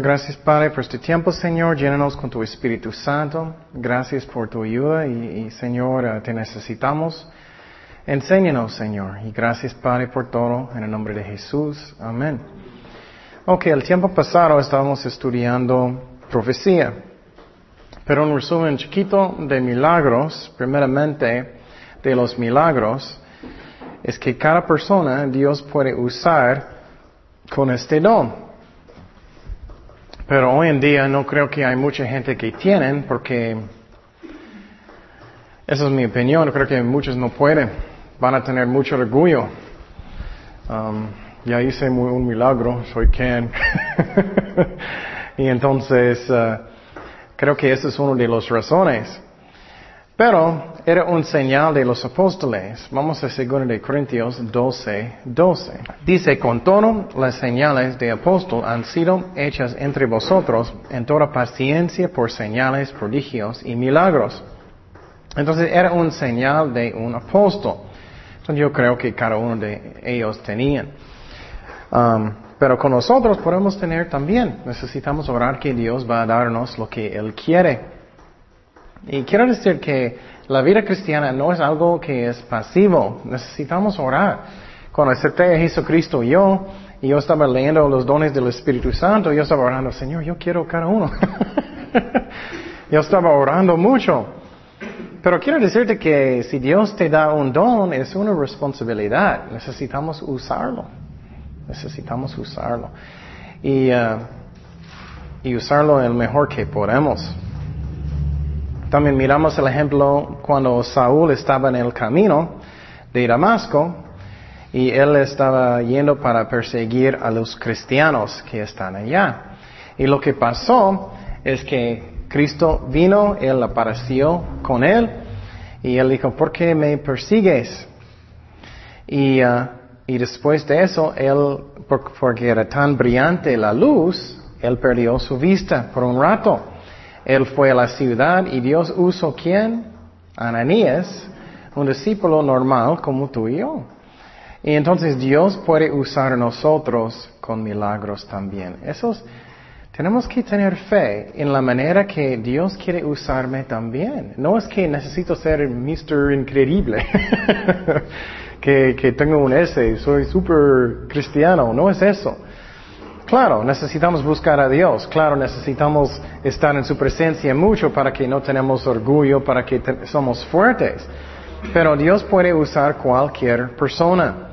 Gracias Padre por este tiempo, Señor. Llénanos con tu Espíritu Santo. Gracias por tu ayuda y, y Señor, eh, te necesitamos. Enséñanos, Señor. Y gracias Padre por todo. En el nombre de Jesús. Amén. Ok, el tiempo pasado estábamos estudiando profecía. Pero un resumen chiquito de milagros, primeramente de los milagros, es que cada persona Dios puede usar con este don. Pero hoy en día no creo que hay mucha gente que tienen porque esa es mi opinión, creo que muchos no pueden, van a tener mucho orgullo. Um, ya hice un milagro, soy quien. y entonces uh, creo que esa es una de las razones. Pero era un señal de los apóstoles. Vamos a 2 de Corintios 12, 12. Dice, con todo las señales de apóstol han sido hechas entre vosotros en toda paciencia por señales, prodigios y milagros. Entonces era un señal de un apóstol. Entonces yo creo que cada uno de ellos tenían. Um, pero con nosotros podemos tener también. Necesitamos orar que Dios va a darnos lo que Él quiere. Y quiero decir que la vida cristiana no es algo que es pasivo. Necesitamos orar. Cuando acepté a Jesucristo yo, y yo estaba leyendo los dones del Espíritu Santo, yo estaba orando, Señor, yo quiero cada uno. yo estaba orando mucho. Pero quiero decirte que si Dios te da un don, es una responsabilidad. Necesitamos usarlo. Necesitamos usarlo. Y, uh, y usarlo el mejor que podemos. También miramos el ejemplo cuando Saúl estaba en el camino de Damasco y él estaba yendo para perseguir a los cristianos que están allá. Y lo que pasó es que Cristo vino, él apareció con él y él dijo, ¿por qué me persigues? Y, uh, y después de eso, él, porque era tan brillante la luz, él perdió su vista por un rato. Él fue a la ciudad y Dios usó quién? Ananías, un discípulo normal como tú y yo. Y entonces Dios puede usar nosotros con milagros también. Esos, tenemos que tener fe en la manera que Dios quiere usarme también. No es que necesito ser Mr. Increíble, que, que tengo un S, soy super cristiano. No es eso. Claro, necesitamos buscar a Dios, claro, necesitamos estar en su presencia mucho para que no tenemos orgullo, para que somos fuertes. Pero Dios puede usar cualquier persona.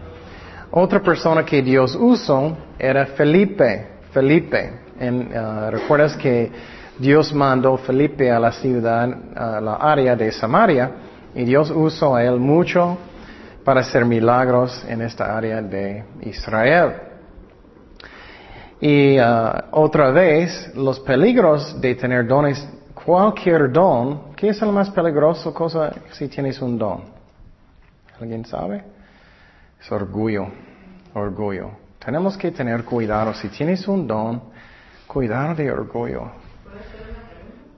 Otra persona que Dios usó era Felipe. Felipe. En, uh, ¿Recuerdas que Dios mandó Felipe a la ciudad, a la área de Samaria, y Dios usó a él mucho para hacer milagros en esta área de Israel? Y uh, otra vez, los peligros de tener dones, cualquier don, ¿qué es la más peligroso cosa si tienes un don? ¿Alguien sabe? Es orgullo, orgullo. Tenemos que tener cuidado. Si tienes un don, cuidar de orgullo.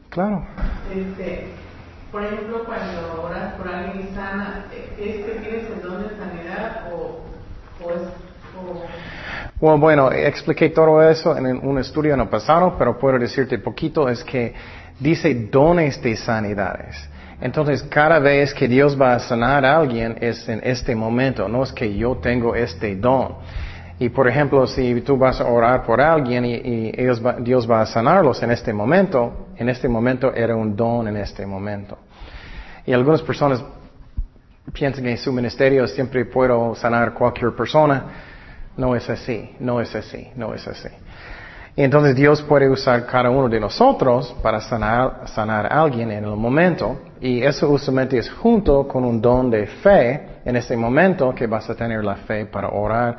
Claro. Este, por ejemplo, cuando oras por alguien sana, ¿es que tienes el don de sanidad o, o es... Bueno, bueno, expliqué todo eso en un estudio en el pasado, pero puedo decirte poquito, es que dice dones de sanidades. Entonces, cada vez que Dios va a sanar a alguien es en este momento, no es que yo tengo este don. Y por ejemplo, si tú vas a orar por alguien y, Dios va a sanarlos en este momento, en este momento era un don en este momento. Y algunas personas piensan que en su ministerio siempre puedo sanar cualquier persona. No es así, no es así, no es así. Y entonces Dios puede usar cada uno de nosotros para sanar, sanar a alguien en el momento. Y eso usualmente es junto con un don de fe en ese momento que vas a tener la fe para orar.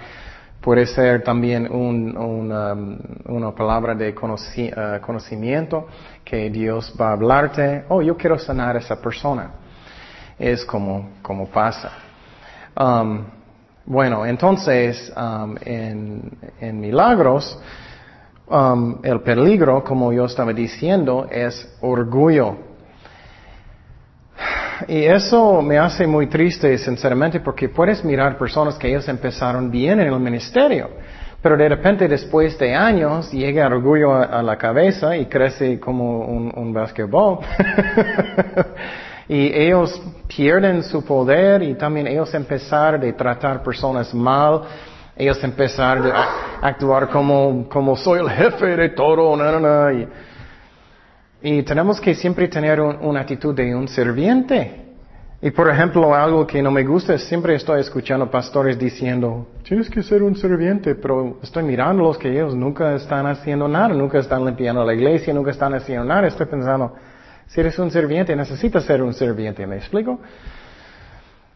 Puede ser también un, um, una palabra de uh, conocimiento que Dios va a hablarte. Oh, yo quiero sanar a esa persona. Es como, como pasa. Um, bueno, entonces, um, en, milagros, um, el peligro, como yo estaba diciendo, es orgullo. Y eso me hace muy triste, sinceramente, porque puedes mirar personas que ellos empezaron bien en el ministerio. Pero de repente, después de años, llega orgullo a, la cabeza y crece como un, un basquetbol. y ellos pierden su poder y también ellos empezar de tratar personas mal. Ellos empezar a actuar como, como soy el jefe de todo, y, y, tenemos que siempre tener una actitud de un serviente. Y por ejemplo, algo que no me gusta, siempre estoy escuchando pastores diciendo, tienes que ser un serviente, pero estoy mirando los que ellos nunca están haciendo nada, nunca están limpiando la iglesia, nunca están haciendo nada. Estoy pensando, si eres un serviente, necesitas ser un serviente, ¿me explico?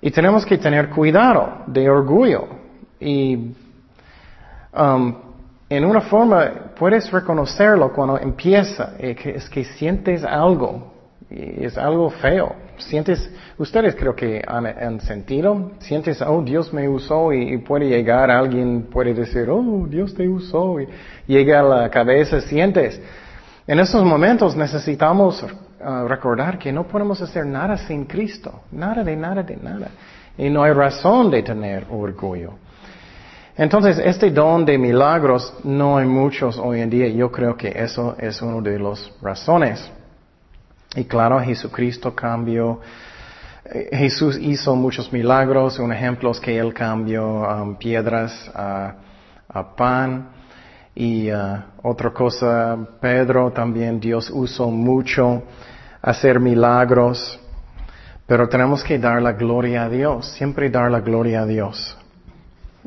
Y tenemos que tener cuidado de orgullo. Y um, en una forma puedes reconocerlo cuando empieza, eh, es que sientes algo, y es algo feo. Sientes, ustedes creo que han, sentido, sientes, oh, Dios me usó y, puede llegar alguien, puede decir, oh, Dios te usó y llega a la cabeza, sientes. En esos momentos necesitamos uh, recordar que no podemos hacer nada sin Cristo, nada de nada de nada. Y no hay razón de tener orgullo. Entonces, este don de milagros no hay muchos hoy en día. Yo creo que eso es una de las razones. Y claro, Jesucristo cambió, eh, Jesús hizo muchos milagros, un ejemplo es que Él cambió um, piedras a, pan. Y uh, otra cosa, Pedro también, Dios usó mucho hacer milagros. Pero tenemos que dar la gloria a Dios, siempre dar la gloria a Dios.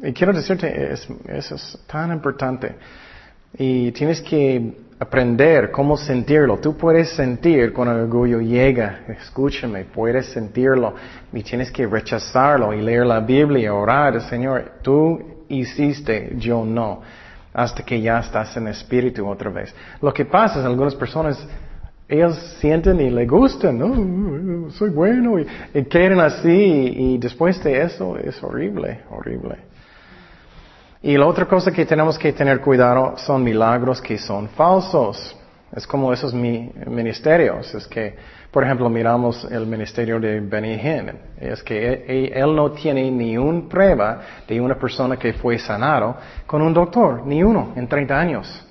Y quiero decirte, eso es tan importante. Y tienes que aprender cómo sentirlo. Tú puedes sentir cuando el orgullo llega. Escúchame, puedes sentirlo. Y tienes que rechazarlo y leer la Biblia, orar. Señor, tú hiciste, yo no. Hasta que ya estás en espíritu otra vez. Lo que pasa es algunas personas, ellos sienten y le gustan, ¿no? Soy bueno y, quieren así y después de eso es horrible, horrible. Y la otra cosa que tenemos que tener cuidado son milagros que son falsos. Es como esos ministerios. Es que, por ejemplo, miramos el ministerio de Benny Hinn. Es que él, no tiene ni una prueba de una persona que fue sanado con un doctor, ni uno, en 30 años.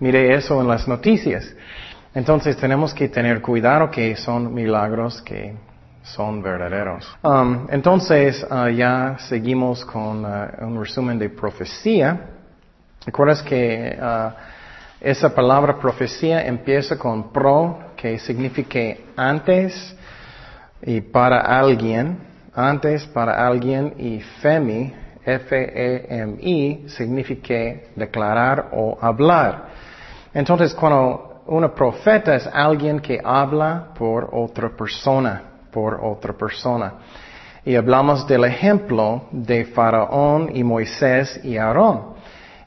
Mire eso en las noticias. Entonces tenemos que tener cuidado que son milagros que son verdaderos. Um, entonces, uh, ya seguimos con uh, un resumen de profecía. ¿Recuerdas que uh, esa palabra profecía empieza con pro, que significa antes y para alguien, antes para alguien, y femi, F-E-M-I, significa declarar o hablar. Entonces, cuando una profeta es alguien que habla por otra persona por otra persona. Y hablamos del ejemplo de Faraón y Moisés y Aarón.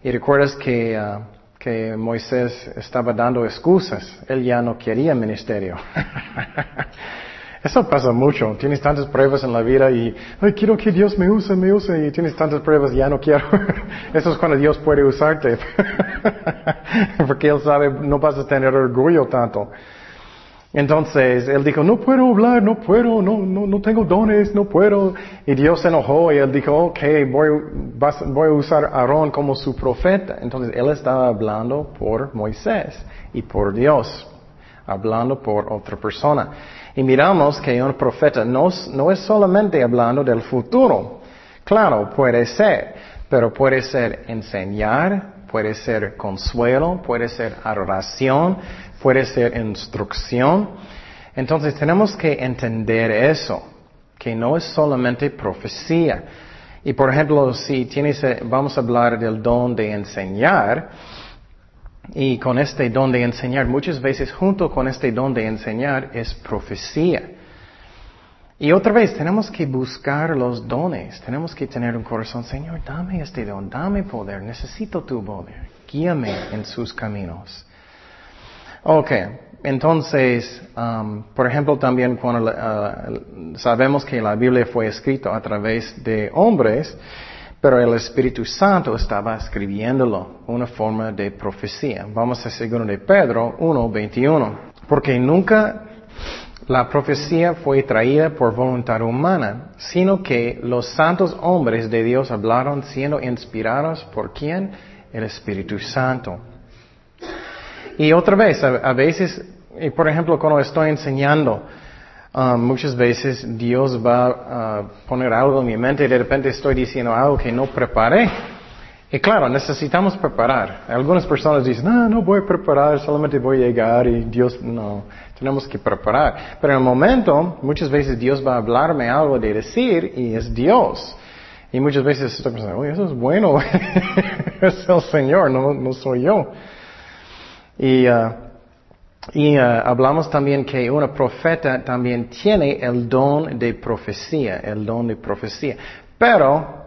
Y recuerdas que, uh, que Moisés estaba dando excusas. Él ya no quería ministerio. Eso pasa mucho. Tienes tantas pruebas en la vida y, ay, quiero que Dios me use, me use, y tienes tantas pruebas, ya no quiero. Eso es cuando Dios puede usarte. Porque Él sabe, no vas a tener orgullo tanto. Entonces él dijo, no puedo hablar, no puedo, no, no, no tengo dones, no puedo. Y Dios se enojó y él dijo, ok, voy, voy a usar a Aarón como su profeta. Entonces él estaba hablando por Moisés y por Dios, hablando por otra persona. Y miramos que un profeta no, no es solamente hablando del futuro. Claro, puede ser, pero puede ser enseñar, puede ser consuelo, puede ser adoración, puede ser instrucción. Entonces tenemos que entender eso, que no es solamente profecía. Y por ejemplo, si tienes, eh, vamos a hablar del don de enseñar, y con este don de enseñar, muchas veces junto con este don de enseñar es profecía. Y otra vez, tenemos que buscar los dones, tenemos que tener un corazón, Señor, dame este don, dame poder, necesito tu poder, guíame en sus caminos. Ok, entonces, um, por ejemplo, también cuando uh, sabemos que la Biblia fue escrita a través de hombres, pero el Espíritu Santo estaba escribiéndolo, una forma de profecía. Vamos a segundo de Pedro 1.21. Porque nunca la profecía fue traída por voluntad humana, sino que los santos hombres de Dios hablaron siendo inspirados por quién? el Espíritu Santo. Y otra vez, a, veces, por ejemplo, cuando estoy enseñando, um, muchas veces Dios va a poner algo en mi mente y de repente estoy diciendo algo que no preparé. Y claro, necesitamos preparar. Algunas personas dicen, no, no voy a preparar, solamente voy a llegar y Dios, no, tenemos que preparar. Pero en el momento, muchas veces Dios va a hablarme algo de decir y es Dios. Y muchas veces estoy pensando, oye, eso es bueno, es el Señor, no, no soy yo. Y, uh, y uh, hablamos también que una profeta también tiene el don de profecía, el don de profecía. Pero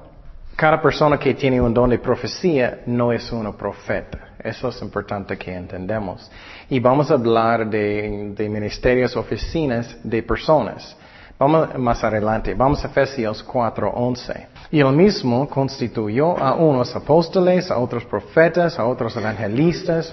cada persona que tiene un don de profecía no es una profeta. Eso es importante que entendamos. Y vamos a hablar de, ministerios, oficinas de personas. Vamos más adelante. Vamos a Efesios 4:11. Y el mismo constituyó a unos apóstoles, a otros profetas, a otros evangelistas,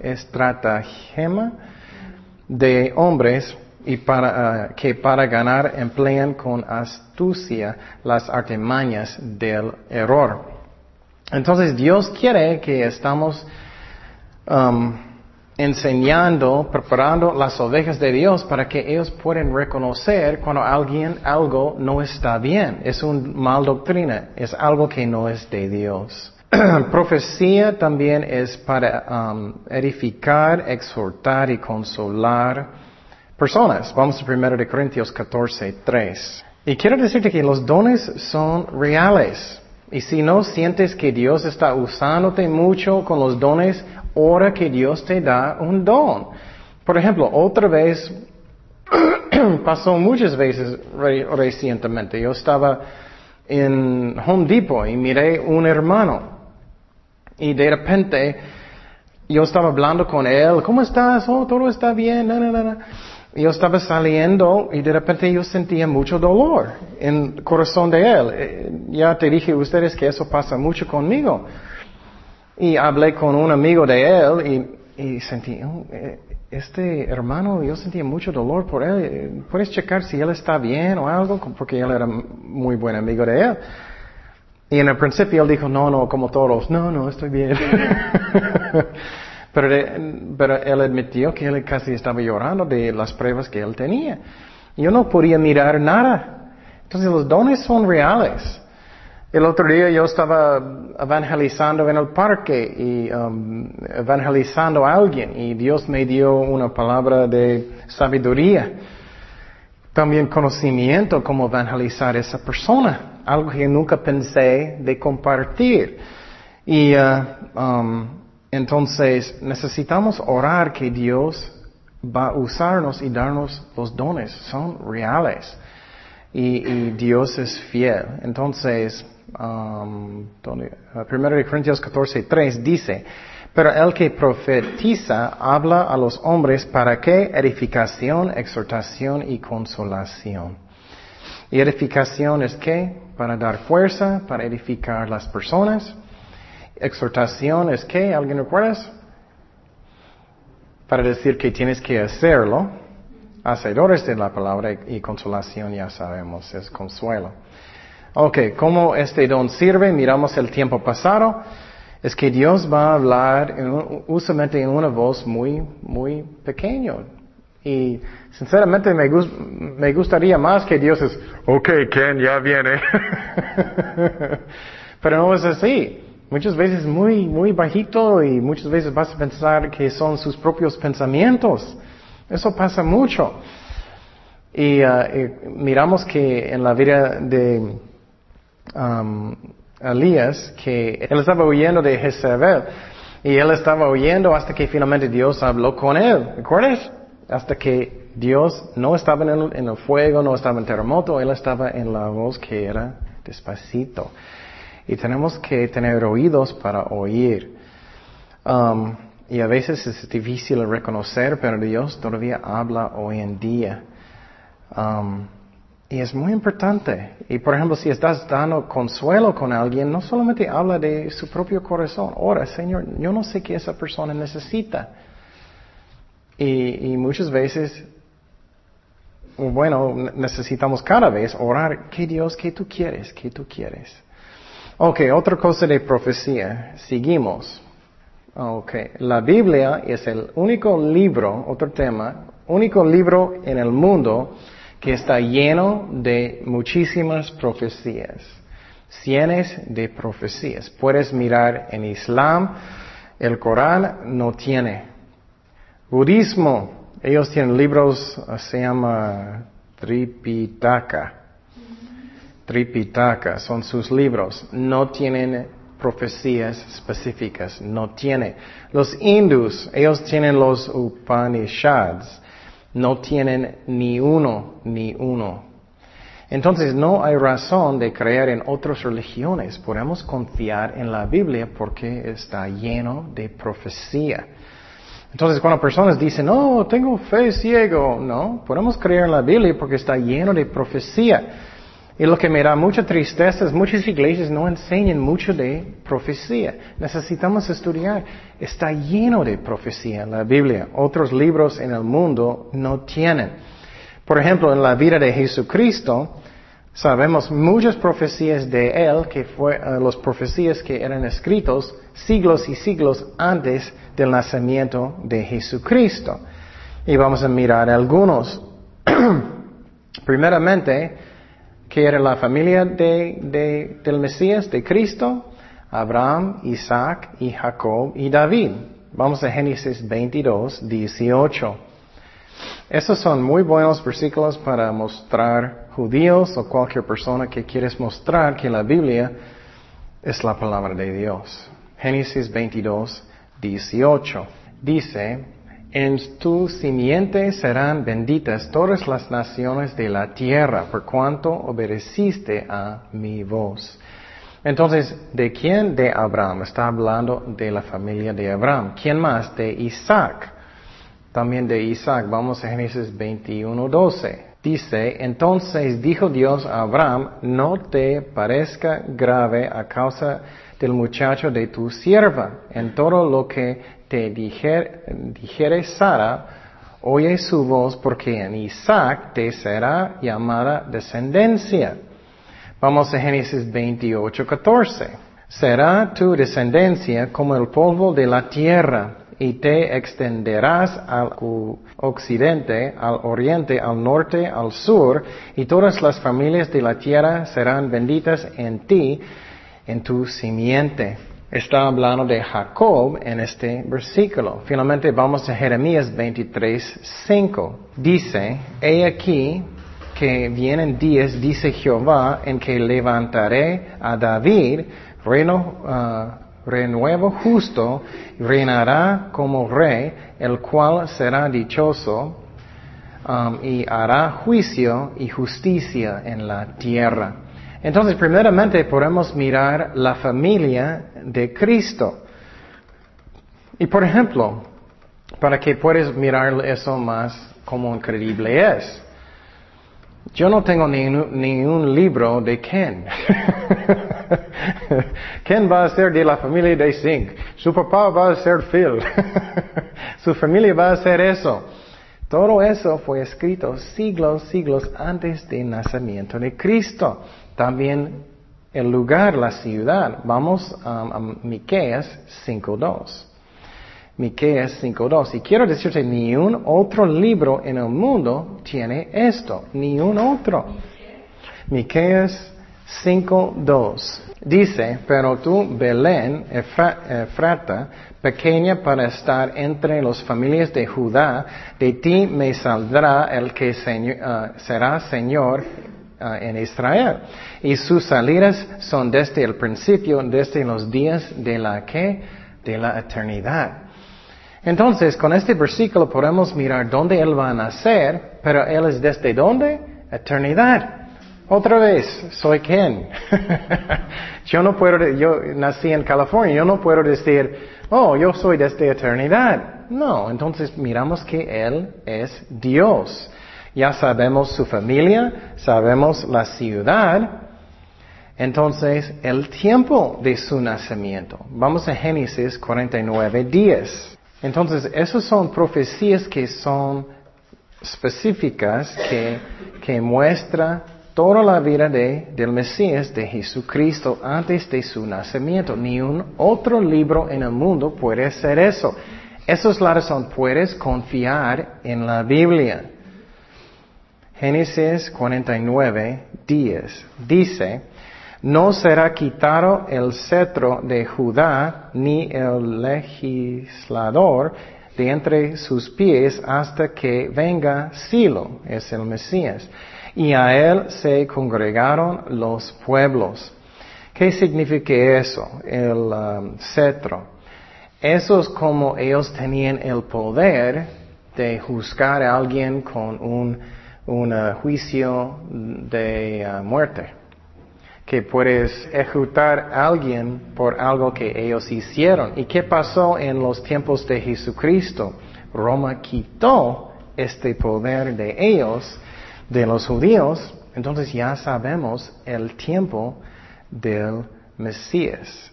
estratagema de hombres y para, ah, que para ganar emplean con astucia las artimañas del error. Entonces Dios quiere que estamos um, enseñando, preparando las ovejas de Dios para que ellos puedan reconocer cuando alguien algo no está bien. Es una mal doctrina, es algo que no es de Dios. profecía también es para um, edificar, exhortar y consolar personas. Vamos a 1 de Corintios 14, 3. Y quiero decirte que los dones son reales. Y si no sientes que Dios está usándote mucho con los dones, ora que Dios te da un don. Por ejemplo, otra vez, pasó muchas veces recientemente, yo estaba en Home Depot y miré un hermano y de repente yo estaba hablando con él, ¿cómo estás? Oh, todo está bien. yo estaba saliendo y de repente yo sentía mucho dolor en el corazón de él. Eh, ya te dije a ustedes que eso pasa mucho conmigo. Y hablé con un amigo de él y, sentí, oh, eh, este hermano, yo sentía mucho dolor por él. ¿Puedes checar si él está bien o algo? Porque él era muy buen amigo de él. Y en el principio él dijo, no, no, como todos, no, no, estoy bien. pero, pero él admitió que él casi estaba llorando de las pruebas que él tenía. Yo no podía mirar nada. Entonces los dones son reales. El otro día yo estaba evangelizando en el parque y um, evangelizando a alguien y Dios me dio una palabra de sabiduría. También conocimiento cómo evangelizar a esa persona algo que nunca pensé de compartir. Y uh, um, entonces necesitamos orar que Dios va a usarnos y darnos los dones, son reales. Y, Dios es fiel. Entonces, um, 1 uh, Corintios 14, 3 dice, pero el que profetiza habla a los hombres para qué edificación, exhortación y consolación. ¿Y edificación es qué? Para dar fuerza, para edificar las personas. Exhortación es qué? ¿Alguien recuerda? Para decir que tienes que hacerlo. Hacedores de la palabra y consolación ya sabemos, es consuelo. Ok, ¿cómo este don sirve? Miramos el tiempo pasado. Es que Dios va a hablar usualmente en una voz muy, muy pequeña, y sinceramente me, me gustaría más que Dios es, ok, Ken, ya viene. Pero no es así. Muchas veces muy, muy bajito y muchas veces vas a pensar que son sus propios pensamientos. Eso pasa mucho. Y, uh, miramos que en la vida de um, Elías, que él estaba huyendo de Jezebel. Y él estaba huyendo hasta que finalmente Dios habló con él. ¿Recuerdas? Hasta que Dios no estaba en el, fuego, no estaba en terremoto, Él estaba en la voz que era despacito. Y tenemos que tener oídos para oír. Um, y a veces es difícil reconocer, pero Dios todavía habla hoy en día. Um, y es muy importante. Y por ejemplo, si estás dando consuelo con alguien, no solamente habla de su propio corazón. Ora, Señor, yo no sé qué esa persona necesita. Y, y muchas veces, bueno, necesitamos cada vez orar, ¿qué Dios, qué tú quieres? ¿Qué tú quieres? Ok, otra cosa de profecía. Seguimos. Ok, la Biblia es el único libro, otro tema, único libro en el mundo que está lleno de muchísimas profecías. Cientos de profecías. Puedes mirar en Islam, el Corán no tiene. Budismo, ellos tienen libros, se llama Tripitaka. Tripitaka son sus libros. No tienen profecías específicas, no tiene. Los hindus, ellos tienen los Upanishads, no tienen ni uno, ni uno. Entonces no hay razón de creer en otras religiones. Podemos confiar en la Biblia porque está lleno de profecía. Entonces cuando personas dicen, no, tengo fe ciego, no, podemos creer en la Biblia porque está lleno de profecía. Y lo que me da mucha tristeza es muchas iglesias no enseñan mucho de profecía. Necesitamos estudiar. Está lleno de profecía en la Biblia. Otros libros en el mundo no tienen. Por ejemplo, en la vida de Jesucristo, sabemos muchas profecías de Él, que fue uh, las profecías que eran escritos siglos y siglos antes del nacimiento de Jesucristo. Y vamos a mirar algunos. Primeramente, que era la familia de, del Mesías, de Cristo, Abraham, Isaac y Jacob y David. Vamos a Génesis 22, 18. Estos son muy buenos versículos para mostrar judíos o cualquier persona que quieres mostrar que la Biblia es la palabra de Dios. Génesis 22, 18. Dice, en tu simiente serán benditas todas las naciones de la tierra, por cuanto obedeciste a mi voz. Entonces, ¿de quién? De Abraham. Está hablando de la familia de Abraham. ¿Quién más? De Isaac. También de Isaac. Vamos a Génesis 21, 12. Dice, entonces dijo Dios a Abraham, no te parezca grave a causa del muchacho de tu sierva en todo lo que te dijere, Sara, oye su voz porque en Isaac te será llamada descendencia. Vamos a Génesis 28, 14. Será tu descendencia como el polvo de la tierra y te extenderás al occidente, al oriente, al norte, al sur, y todas las familias de la tierra serán benditas en ti, en tu simiente está hablando de Jacob en este versículo. Finalmente vamos a Jeremías 23, 5. Dice, he aquí que vienen días, dice Jehová, en que levantaré a David, reino, uh, renuevo justo, reinará como rey, el cual será dichoso, um, y hará juicio y justicia en la tierra. Entonces, primeramente podemos mirar la familia de Cristo. Y por ejemplo, para que puedas mirar eso más como increíble es. Yo no tengo ni, un libro de Ken. Ken va a ser de la familia de Zink. Su papá va a ser Phil. Su familia va a ser eso. Todo eso fue escrito siglos, siglos antes del nacimiento de Cristo. También el lugar, la ciudad. Vamos a Miqueas 5.2. Miqueas 5.2. Y quiero decirte, ni un otro libro en el mundo tiene esto. Ni un otro. Miqueas 5.2. Dice, pero tú, Belén, Efrata, pequeña para estar entre las familias de Judá, de ti me saldrá el que uh, será Señor Ah, en Israel. Y sus salidas son desde el principio, desde los días de la que, de la eternidad. Entonces, con este versículo podemos mirar dónde Él va a nacer, pero Él es desde dónde? Eternidad. Otra vez, soy quién? Yo no puedo, yo nací en California, yo no puedo decir, oh, yo soy de esta eternidad. No, entonces miramos que Él es Dios. Ya sabemos su familia, sabemos la ciudad, entonces el tiempo de su nacimiento. Vamos a Génesis 49, 10. Entonces, esas son profecías que son específicas que, que muestra toda la vida de, del Mesías, de Jesucristo, antes de su nacimiento. Ni un otro libro en el mundo puede hacer eso. Esa es la razón, puedes confiar en la Biblia. Génesis 49, 10 dice, no será quitado el cetro de Judá ni el legislador de entre sus pies hasta que venga Silo, es el Mesías y a él se congregaron los pueblos. ¿Qué significa eso? El um, cetro. Eso es como ellos tenían el poder de juzgar a alguien con un, uh, juicio de uh, muerte. Que puedes ejecutar a alguien por algo que ellos hicieron. ¿Y qué pasó en los tiempos de Jesucristo? Roma quitó este poder de ellos de los judíos, entonces ya sabemos el tiempo del Mesías.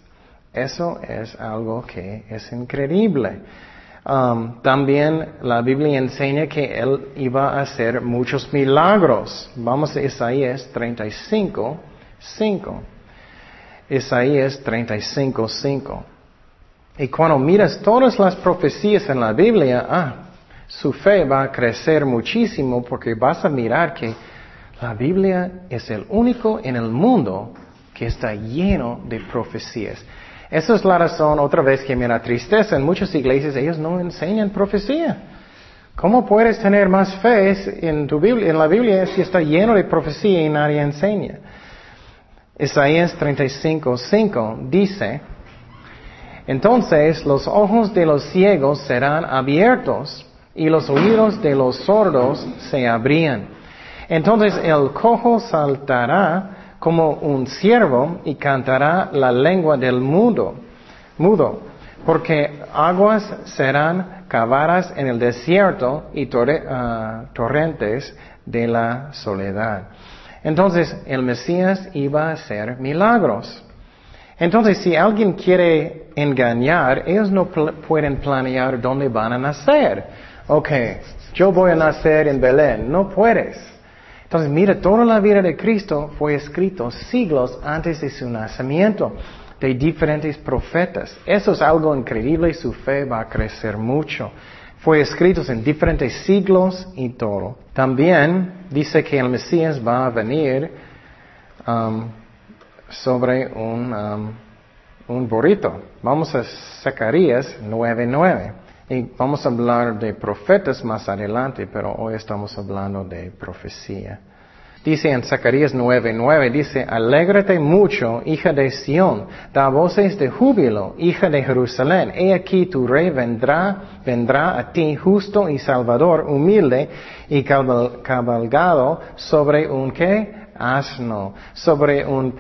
Eso es algo que es increíble. Um, también la Biblia enseña que Él iba a hacer muchos milagros. Vamos a Isaías 35, 5. Isaías 35, 5. Y cuando miras todas las profecías en la Biblia, ah, su fe va a crecer muchísimo porque vas a mirar que la Biblia es el único en el mundo que está lleno de profecías. Esa es la razón, otra vez, que me da tristeza. En muchas iglesias ellos no enseñan profecía. ¿Cómo puedes tener más fe en, tu Biblia, en la Biblia si está lleno de profecía y nadie enseña? Isaías 35, 5 dice, entonces los ojos de los ciegos serán abiertos y los oídos de los sordos se abrían. Entonces el cojo saltará como un ciervo y cantará la lengua del mudo, mudo, porque aguas serán cavadas en el desierto y ah, torrentes de la soledad. Entonces el Mesías iba a hacer milagros. Entonces si alguien quiere engañar, ellos no pueden planear dónde van a nacer ok, yo voy a nacer en Belén. No puedes. Entonces, mira, toda la vida de Cristo fue escrito siglos antes de su nacimiento de diferentes profetas. Eso es algo increíble su fe va a crecer mucho. Fue escrito en diferentes siglos y todo. También dice que el Mesías va a venir um, sobre un, um, un burrito. Vamos a Zacarías 9.9. Y vamos a hablar de profetas más adelante, pero hoy estamos hablando de profecía. Dice en Zacarías 9:9, dice, alégrate mucho, hija de Sión, da voces de júbilo, hija de Jerusalén. He aquí tu rey vendrá, vendrá a ti justo y salvador, humilde y cabalgado sobre un qué? Asno, sobre un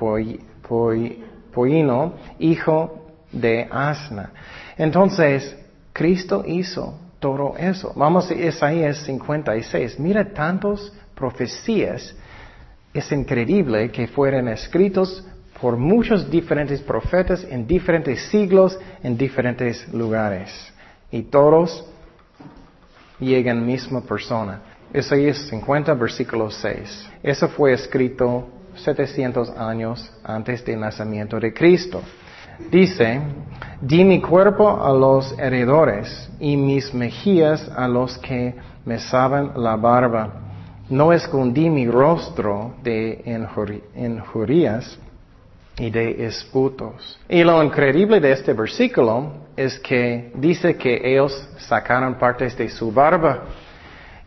pollino, hijo de asna. Entonces, Cristo hizo todo eso. Vamos a Isaías 56. Mira tantos profecías. Es increíble que fueran escritos por muchos diferentes profetas en diferentes siglos, en diferentes lugares. Y todos llegan a la misma persona. Isaías 50, versículo 6. Eso fue escrito 700 años antes del nacimiento de Cristo. Dice, di mi cuerpo a los heredores y mis mejillas a los que me saben la barba. No escondí mi rostro de injurias y de esputos. Y lo increíble de este versículo es que dice que ellos sacaron partes de su barba.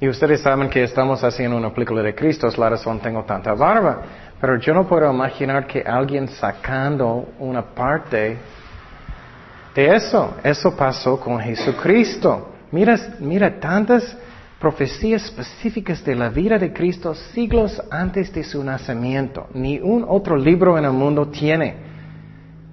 Y ustedes saben que estamos haciendo una película de Cristo, es la razón tengo tanta barba. Pero yo no puedo imaginar que alguien sacando una parte de eso. Eso pasó con Jesucristo. Mira, mira tantas profecías específicas de la vida de Cristo siglos antes de su nacimiento. Ni un otro libro en el mundo tiene.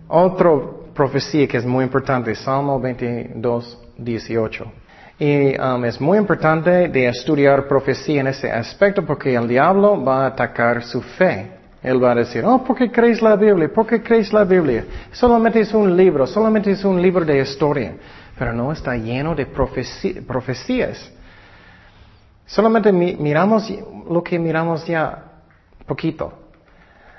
otro profecía que es muy importante, Salmo 22, 18. Y um, es muy importante de estudiar profecía en ese aspecto porque el diablo va a atacar su fe. Él va a decir, oh, ¿por qué crees la Biblia? ¿Por qué crees la Biblia? Solamente es un libro, solamente es un libro de historia, pero no está lleno de profecías. Solamente miramos lo que miramos ya poquito.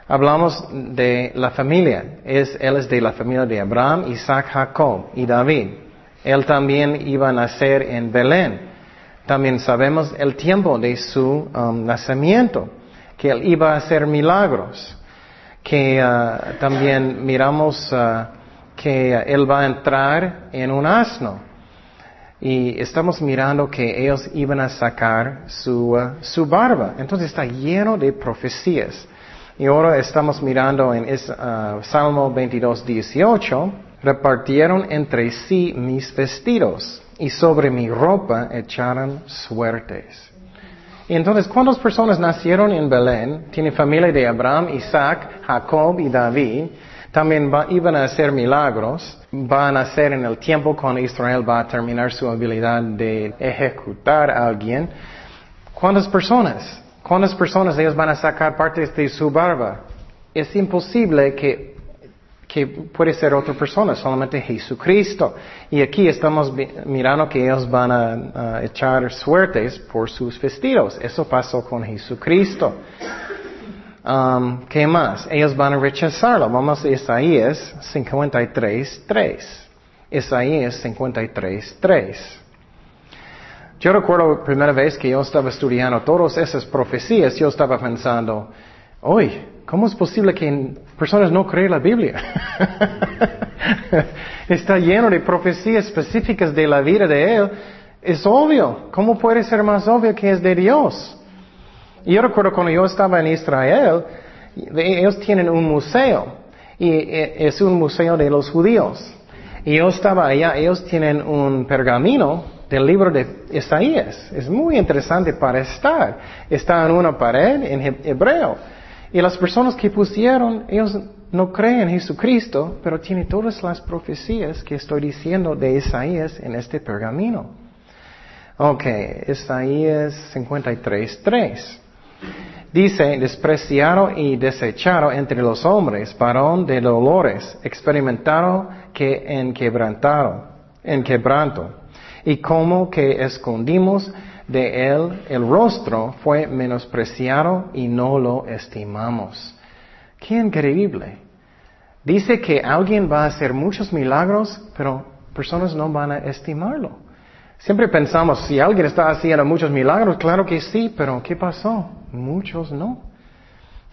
Hablamos de la familia. Es, él es de la familia de Abraham, Isaac, Jacob y David. Él también iba a nacer en Belén. También sabemos el tiempo de su um, nacimiento que Él iba a hacer milagros, que uh, también miramos uh, que Él va a entrar en un asno. Y estamos mirando que ellos iban a sacar su, uh, su barba. Entonces está lleno de profecías. Y ahora estamos mirando en Salmo 22, 18. Repartieron entre sí mis vestidos y sobre mi ropa echaron suertes. Y entonces, ¿cuántas personas nacieron en Belén? Tiene familia de Abraham, Isaac, Jacob y David. También iban a hacer milagros. Van a nacer en el tiempo cuando Israel va a terminar su habilidad de ejecutar a alguien. ¿Cuántas personas? ¿Cuántas personas ellos van a sacar partes de su barba? Es imposible que que puede ser otra persona, solamente Jesucristo. Y aquí estamos mirando que ellos van a, echar suertes por sus vestidos. Eso pasó con Jesucristo. Um, ¿Qué más? Ellos van a rechazarlo. Vamos a Isaías 53, 3. Isaías 53, 3. Yo recuerdo la primera vez que yo estaba estudiando todas esas profecías, yo estaba pensando, hoy, ¿cómo es posible que personas no creen la Biblia? Está lleno de profecías específicas de la vida de Él. Es obvio. ¿Cómo puede ser más obvio que es de Dios? Yo recuerdo cuando yo estaba en Israel, ellos tienen un museo. Y e, es un museo de los judíos. Y yo estaba allá, ellos tienen un pergamino del libro de Isaías. Es muy interesante para estar. Está en una pared en hebreo. Y las personas que pusieron, ellos no creen en Jesucristo, pero tienen todas las profecías que estoy diciendo de Isaías en este pergamino. Ok, Isaías 53, 3. Dice, despreciado y desechado entre los hombres, varón de dolores, experimentado que en quebrantado, en quebranto, y como que escondimos de él el rostro fue menospreciado y no lo estimamos. Qué increíble. Dice que alguien va a hacer muchos milagros, pero personas no van a estimarlo. Siempre pensamos, si alguien está haciendo muchos milagros, claro que sí, pero ¿qué pasó? Muchos no.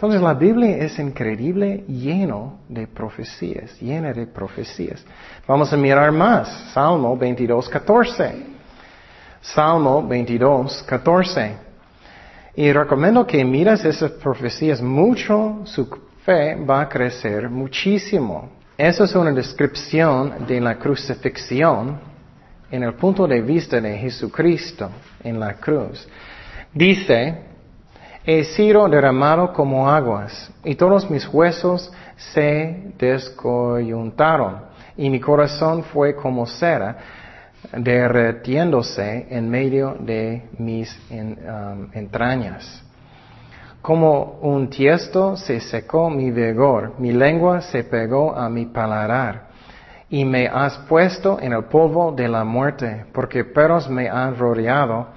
Entonces la Biblia es increíble, lleno de profecías, llena de profecías. Vamos a mirar más. Salmo 22, 14. Salmo 22, 14. Y recomiendo que miras esas profecías mucho, su fe va a crecer muchísimo. Esa es una descripción de la crucifixión en el punto de vista de Jesucristo en la cruz. Dice, he sido derramado como aguas y todos mis huesos se descoyuntaron y mi corazón fue como cera derretiéndose en medio de mis um, entrañas. Como un tiesto se secó mi vigor, mi lengua se pegó a mi paladar, y me has puesto en el polvo de la muerte, porque perros me han rodeado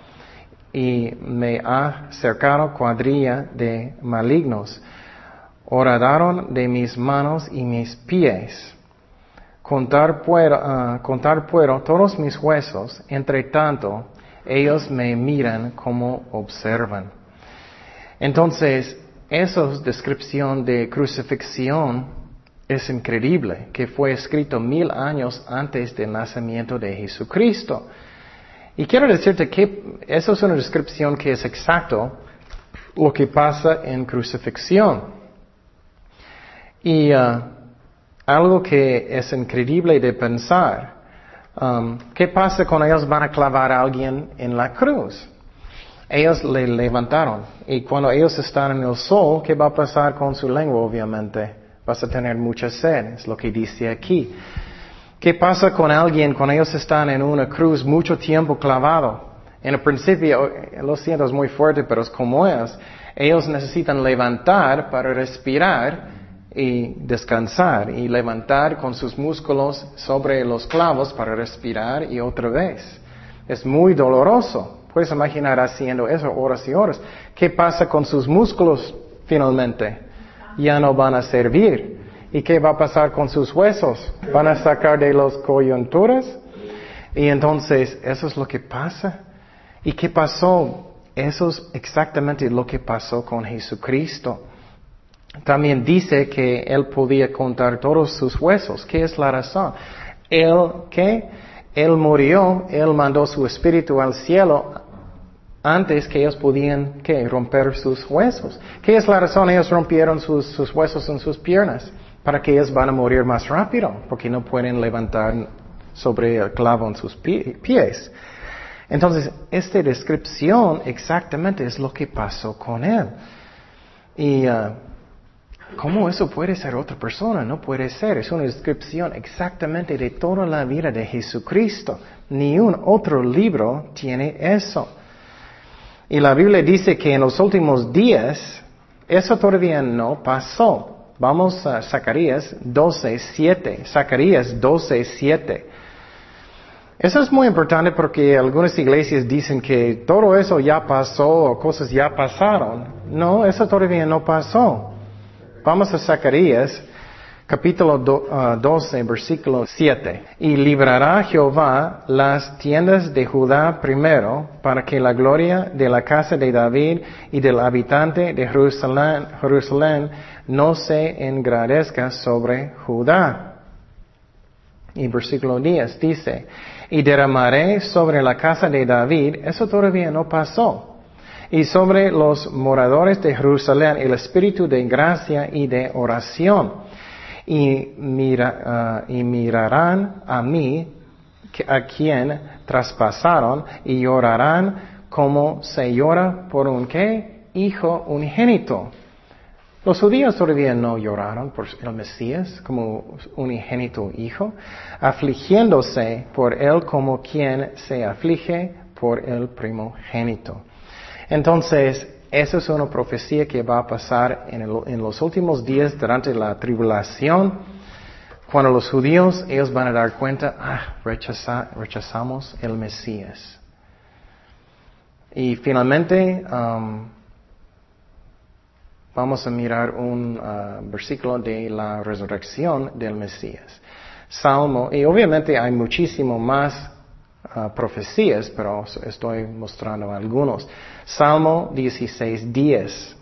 y me ha cercado cuadrilla de malignos. Horadaron de mis manos y mis pies Contar puedo, ah, contar puedo todos mis huesos, entre tanto ellos me miran como observan. Entonces, esa descripción de crucifixión es increíble, que fue escrito mil años antes del nacimiento de Jesucristo. Y quiero decirte que eso es una descripción que es exacto lo que pasa en crucifixión. Y ah, algo que es increíble de pensar. Um, ¿Qué pasa cuando ellos van a clavar a alguien en la cruz? Ellos le levantaron y cuando ellos están en el sol, ¿qué va a pasar con su lengua? Obviamente Vas a tener mucha sed, es lo que dice aquí. ¿Qué pasa con alguien cuando ellos están en una cruz mucho tiempo clavado? En el principio, lo siento, muy fuerte, pero es como es. Ellos necesitan levantar para respirar y descansar y levantar con sus músculos sobre los clavos para respirar y otra vez. Es muy doloroso. Puedes imaginar haciendo eso horas y horas. ¿Qué pasa con sus músculos finalmente? Ya no van a servir. ¿Y qué va a pasar con sus huesos? ¿Van a sacar de las coyunturas? Y entonces, eso es lo que pasa. ¿Y qué pasó? Eso es exactamente lo que pasó con Jesucristo. También dice que él podía contar todos sus huesos. ¿Qué es la razón? Él, ¿qué? Él murió, él mandó su espíritu al cielo antes que ellos podían, ¿qué? Romper sus huesos. ¿Qué es la razón? Ellos rompieron sus, sus huesos en sus piernas. Para que ellos van a morir más rápido, porque no pueden levantar sobre el clavo en sus pies. Entonces, esta descripción exactamente es lo que pasó con él. Y uh, ¿cómo eso puede ser otra persona? No puede ser. Es una descripción exactamente de toda la vida de Jesucristo. Ni un otro libro tiene eso. Y la Biblia dice que en los últimos días, eso todavía no pasó. Vamos a Zacarías 12, 7. Zacarías 12, 7. Eso es muy importante porque algunas iglesias dicen que todo eso ya pasó o cosas ya pasaron. No, eso todavía no pasó. Vamos a Zacarías, capítulo 12, ah, versículo 7. Y librará Jehová las tiendas de Judá primero, para que la gloria de la casa de David y del habitante de Jerusalén, Jerusalén no se engrandezca sobre Judá. Y versículo 10 dice, y derramaré sobre la casa de David, eso todavía no pasó, y sobre los moradores de Jerusalén el espíritu de gracia y de oración, uh, y mirarán a mí, a quien traspasaron, y llorarán como se llora por un qué? Hijo unigénito. Los judíos todavía no lloraron por el Mesías como un unigénito hijo, afligiéndose por él como quien se aflige por el primogénito. Entonces, esa es una profecía que va a pasar en, los últimos días durante la tribulación, cuando los judíos, ellos van a dar cuenta, ah, rechazamos el Mesías. Y finalmente, um, Vamos a mirar un uh, versículo de la resurrección del Mesías. Salmo, y obviamente hay muchísimo más uh, profecías, pero estoy mostrando algunos. Salmo 16.10.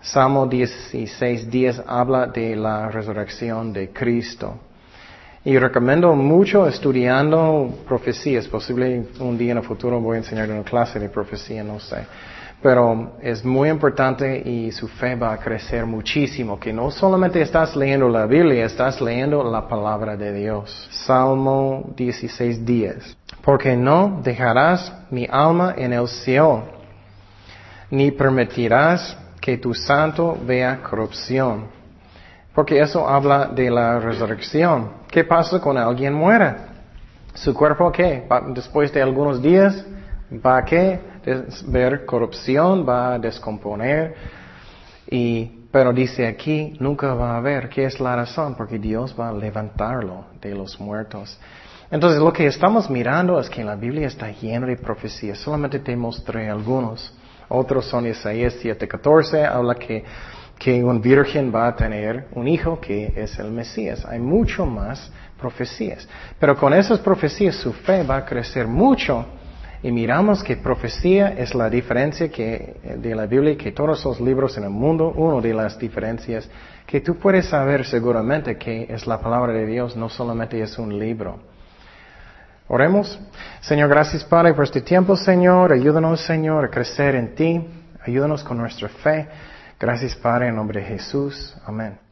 Salmo 16.10 habla de la resurrección de Cristo. Y recomiendo mucho estudiando profecías. Posible un día en el futuro voy a enseñar una clase de profecía, no sé. Pero es muy importante y su fe va a crecer muchísimo, que no solamente estás leyendo la Biblia, estás leyendo la palabra de Dios. Salmo 16, 10. Porque no dejarás mi alma en el cielo, ni permitirás que tu santo vea corrupción. Porque eso habla de la resurrección. ¿Qué pasa cuando alguien muere? ¿Su cuerpo qué? Después de algunos días, ¿va a qué? ver corrupción, va a descomponer. Y, pero dice aquí, nunca va a haber. ¿Qué es la razón? Porque Dios va a levantarlo de los muertos. Entonces lo que estamos mirando es que la Biblia está llena de profecías. Solamente te mostré algunos. Otros son Isaías 7:14, habla que, que un virgen va a tener un hijo que es el Mesías. Hay mucho más profecías. Pero con esas profecías su fe va a crecer mucho y miramos que profecía es la diferencia que, de la Biblia, que todos los libros en el mundo, una de las diferencias que tú puedes saber seguramente que es la palabra de Dios, no solamente es un libro. Oremos. Señor, gracias Padre por este tiempo, Señor. Ayúdanos, Señor, a crecer en ti. Ayúdanos con nuestra fe. Gracias Padre, en nombre de Jesús. Amén.